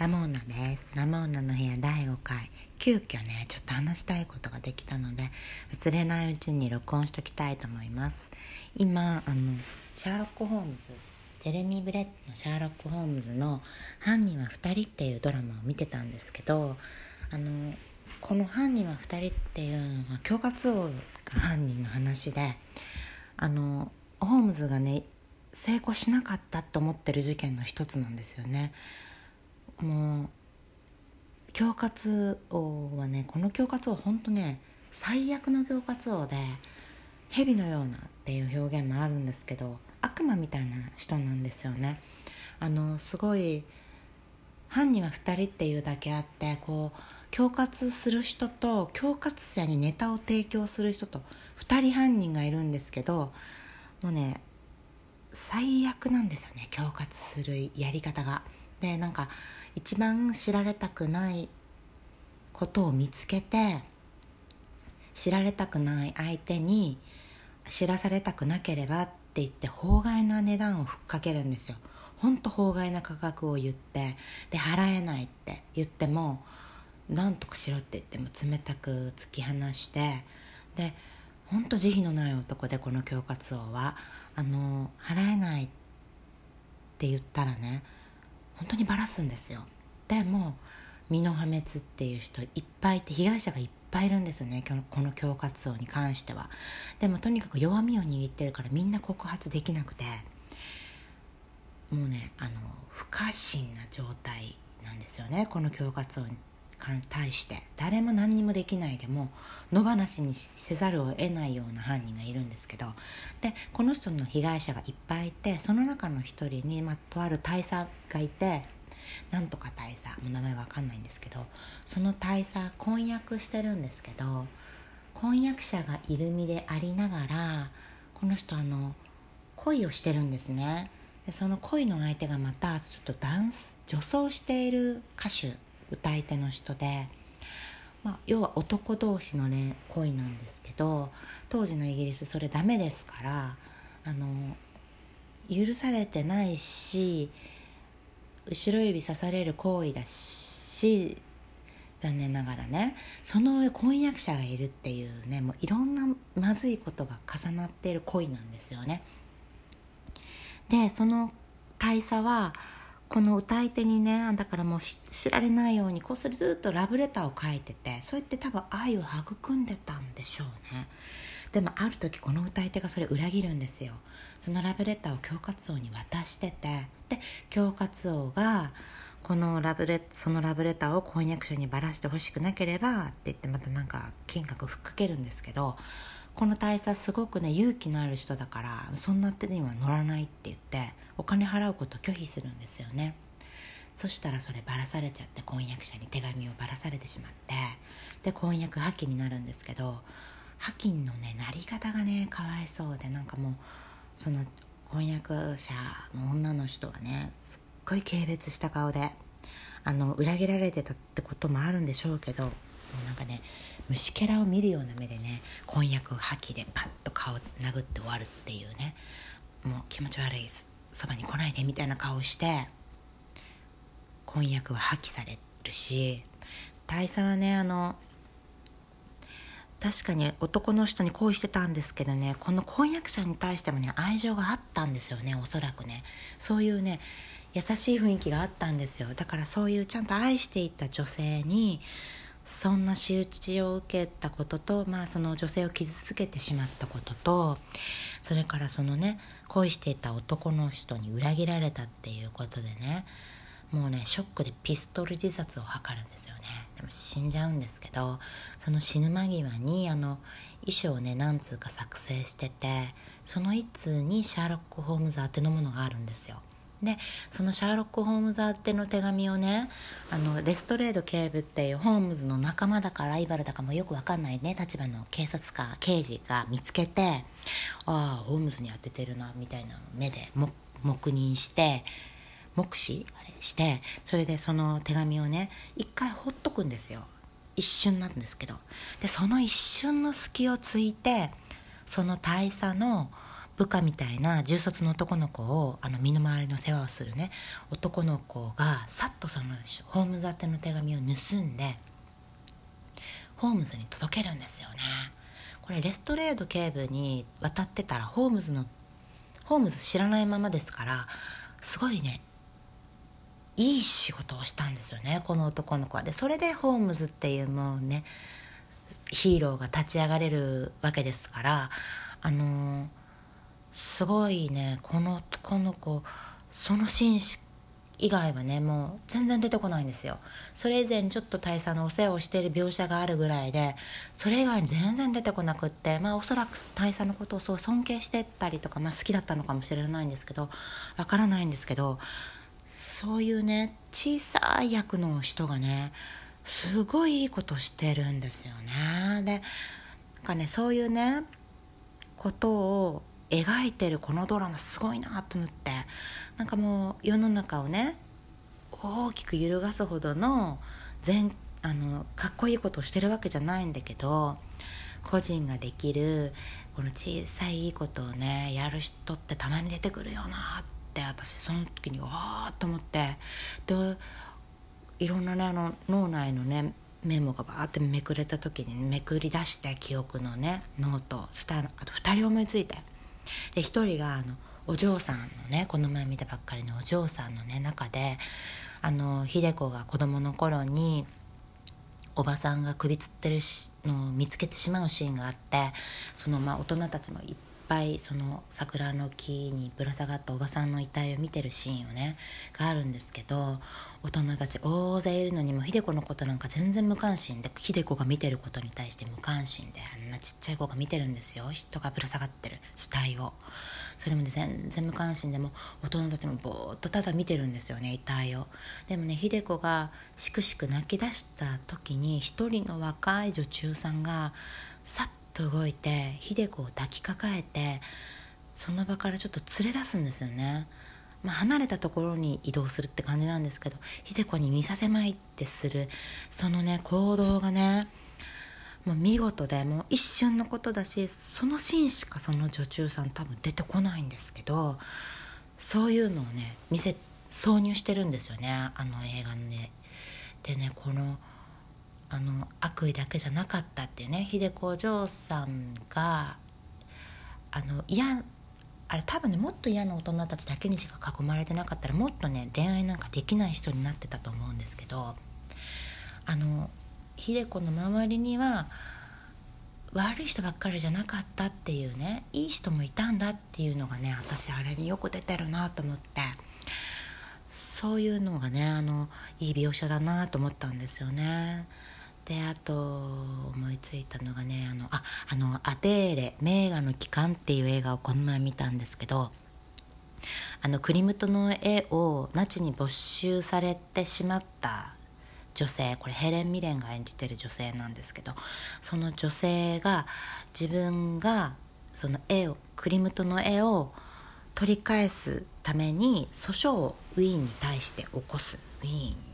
ラモーナですラモーナの部屋第5回。急遽ねちょっと話したいことができたので忘れないうちに録音しときたいと思います。今あのシャーロック・ホームズジェレミー・ブレットのシャーロック・ホームズの「犯人は2人」っていうドラマを見てたんですけどあのこの「犯人は2人」っていうのは恐喝王が犯人の話であのホームズがね成功しなかったと思ってる事件の一つなんですよね。もう恐喝王はねこの恐喝王本当ね最悪の恐喝王で蛇のようなっていう表現もあるんですけど悪魔みたいな人なんですよねあのすごい犯人は2人っていうだけあってこう恐喝する人と恐喝者にネタを提供する人と2人犯人がいるんですけどもうね最悪なんですよね恐喝するやり方が。でなんか一番知られたくないことを見つけて知られたくない相手に知らされたくなければって言って法外な値段をふっかけるんですよ。ほんと法外な価格を言ってで払えないって言っても何とかしろって言っても冷たく突き放してでほんと慈悲のない男でこの恐喝王はあの払えないって言ったらね本当にバラすんですよ。でも身の破滅っていう人いっぱいいて被害者がいっぱいいるんですよね。この恐喝王に関しては。でもとにかく弱みを握ってるからみんな告発できなくて。もうねあの不可侵な状態なんですよね。この恐喝王に。対して誰も何にもできないでも野放しにせざるを得ないような犯人がいるんですけどでこの人の被害者がいっぱいいてその中の一人に、ま、とある大佐がいてなんとか大佐もう名前わかんないんですけどその大佐婚約してるんですけど婚約者がいる身でありながらこの人あの恋をしてるんですね。でその恋の相手がまたちょっとダンス女装している歌手歌い手の人で、まあ、要は男同士の、ね、恋なんですけど当時のイギリスそれダメですからあの許されてないし後ろ指刺される行為だし残念ながらねその上婚約者がいるっていうねもういろんなまずいことが重なっている恋なんですよね。でその大佐はこの歌い手にねだからもう知られないようにこっそりずっとラブレターを書いててそうやって多分愛を育んでたんでしょうね。でもある時この歌い手がそれ裏切るんですよ。そのラブレターを恐喝王に渡しててで恐喝王がこのラブレそのラブレターを婚約者にばらしてほしくなければって言ってまたなんか金額をふっかけるんですけどこの大佐すごくね勇気のある人だからそんな手には乗らないって言ってお金払うこと拒否するんですよね。そしたらそればらされちゃって婚約者に手紙をばらされてしまってで婚約破棄になるんですけど破棄のねなり方がねかわいそうでなんかもうその婚約者の女の人はねすっごい軽蔑した顔であの裏切られてたってこともあるんでしょうけどもうなんかね虫けらを見るような目でね婚約破棄でパッと顔殴って終わるっていうねもう気持ち悪いそばに来ないでみたいな顔して婚約は破棄されるし大佐はねあの確かに男の人に恋してたんですけどねこの婚約者に対してもね愛情があったんですよねおそらくね。そういうね優しい雰囲気があったんですよ。だからそういうちゃんと愛していた女性にそんな仕打ちを受けたことと、まあ、その女性を傷つけてしまったこととそれからそのね恋していた男の人に裏切られたっていうことでねもうねショックでピストル自殺を図るんですよね。でも死んじゃうんですけどその死ぬ間際にあの遺書をね何通か作成しててその一通にシャーロック・ホームズ宛てのものがあるんですよ。でそのシャーロック・ホームズ宛ての手紙をねあのレストレード警部っていうホームズの仲間だかライバルだかもよく分かんないね立場の警察官刑事が見つけてああホームズに当ててるなみたいな目で黙認して目視？あれ？してそれでその手紙をね一回ほっとくんですよ。一瞬なんですけど。でその一瞬の隙をついてその大佐の部下みたいな重卒の男の子をあの身の回りの世話をするね男の子がさっとそのホームズ宛ての手紙を盗んでホームズに届けるんですよね。これレストレード警部に渡ってたらホームズのホームズ知らないままですからすごいねいい仕事をしたんですよねこの男の子は。でそれでホームズっていうもうねヒーローが立ち上がれるわけですからあのー、すごいね。この男の子そのシーン以外はねもう全然出てこないんですよ。それ以前にちょっと大佐のお世話をしている描写があるぐらいでそれ以外に全然出てこなくってまあおそらく大佐のことをそう尊敬してたりとか、まあ、好きだったのかもしれないんですけどわからないんですけどそういうね小さい役の人がねすごいいいことしてるんですよね。でなんかねそういうねことを描いてるこのドラマすごいなと思って。なんかもう世の中をね大きく揺るがすほどの全あのかっこいいことをしてるわけじゃないんだけど個人ができるこの小さいいいことをねやる人ってたまに出てくるよなって私その時にわーっと思って。でいろんなねあの脳内のねメモがバーってめくれた時にめくり出して記憶のねノートそしたらあと2人思いついて。で1人があのお嬢さんのねこの前見たばっかりのお嬢さんのね中であの秀子が子供の頃におばさんが首つってるのを見つけてしまうシーンがあってそのまあ大人たちもいっぱいその桜の木にぶら下がったおばさんの遺体を見てるシーンをねがあるんですけど大人たち大勢いるのにも秀子のことなんか全然無関心で秀子が見てることに対して無関心であんなちっちゃい子が見てるんですよ。人がぶら下がってる。死体を。それもね全然無関心でも大人たちもぼーっとただ見てるんですよね遺体を。でもね秀子がしくしく泣き出した時に一人の若い女中さんがさっと動いて秀子を抱きかかえてその場からちょっと連れ出すんですよね、まあ、離れたところに移動するって感じなんですけど秀子に見させまいってする。そのね行動がねもう見事でもう一瞬のことだしそのシーンしかその女中さん多分出てこないんですけどそういうのをね見せ挿入してるんですよね。あの映画ね。でねこのあの悪意だけじゃなかったってね秀子お嬢さんがあの嫌あれ多分ねもっと嫌な大人たちだけにしか囲まれてなかったらもっとね恋愛なんかできない人になってたと思うんですけどあの秀子の周りには悪い人ばっかりじゃなかったっていうねいい人もいたんだっていうのがね私あれによく出てるなと思ってそういうのがねあのいい描写だなと思ったんですよね。であと思いついたのがねあのああのアテーレ名画の帰還っていう映画をこの前見たんですけどあのクリムトの絵をナチに没収されてしまった女性これヘレン・ミレンが演じてる女性なんですけどその女性が自分がその絵をクリムトの絵を取り返すために訴訟をウィーンに対して起こす。ウィーン。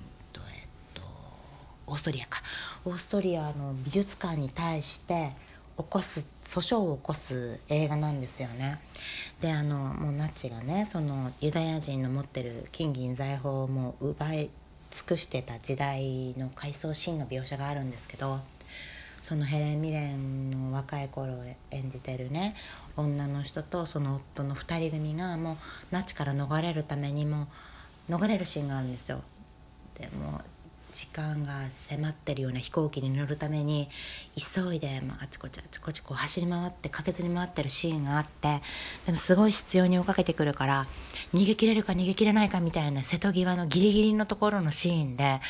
ーストリアか。オーストリアの美術館に対して起こす訴訟を起こす映画なんですよね。であのもうナチがねそのユダヤ人の持ってる金銀財宝をもう奪い尽くしてた時代の回想シーンの描写があるんですけどそのヘレン・ミレンの若い頃を演じてるね女の人とその夫の2人組がもうナチから逃れるためにも逃れるシーンがあるんですよ。でも時間が迫ってるような飛行機に乗るために急いで、まあ、あちこちあちこちこう走り回って駆けずり回ってるシーンがあってでもすごい必要に追いかけてくるから逃げ切れるか逃げ切れないかみたいな瀬戸際のギリギリのところのシーンで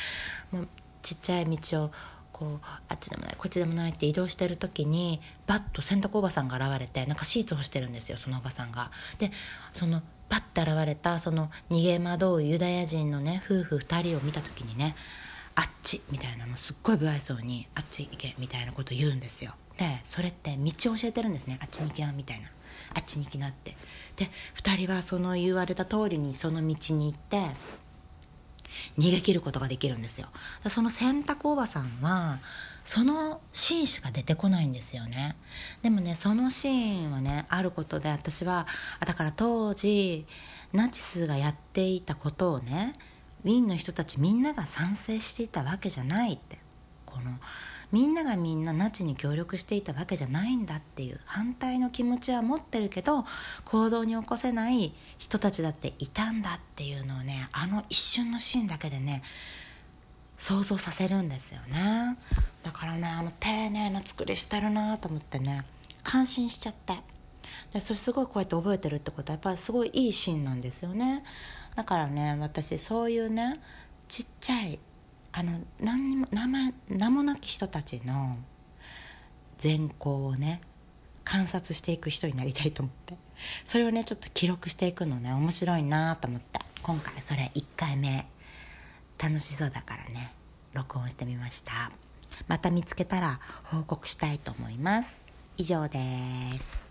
もうちっちゃい道をこうあっちでもないこっちでもないって移動してる時にバッと洗濯おばさんが現れてなんかシーツをしてるんですよそのおばさんが。でそのパッて現れたその逃げ惑うユダヤ人のね夫婦2人を見た時にねあっちみたいなのすっごい不愛想にあっち行けみたいなこと言うんですよ。でそれって道を教えてるんですね。あっちに行きなみたいな。あっちに行きなって。で2人はその言われた通りにその道に行って逃げ切ることができるんですよ。その洗濯おばさんはそのシーンしか出てこないんですよね。でもねそのシーンはねあることで私はだから当時ナチスがやっていたことをねウィーンの人たちみんなが賛成していたわけじゃないって。このみんながみんなナチに協力していたわけじゃないんだっていう反対の気持ちは持ってるけど行動に起こせない人たちだっていたんだっていうのをねあの一瞬のシーンだけでね想像させるんですよね。だからねあの丁寧な作りしてるなと思ってね感心しちゃって。でそれすごいこうやって覚えてるってことはやっぱりすごいいいシーンなんですよね。だからね私そういうねちっちゃいあの何にも名前名もなき人たちの善行をね観察していく人になりたいと思って。それをねちょっと記録していくのね面白いなと思って。今回それ1回目。楽しそうだからね。録音してみました。また見つけたら報告したいと思います。以上です。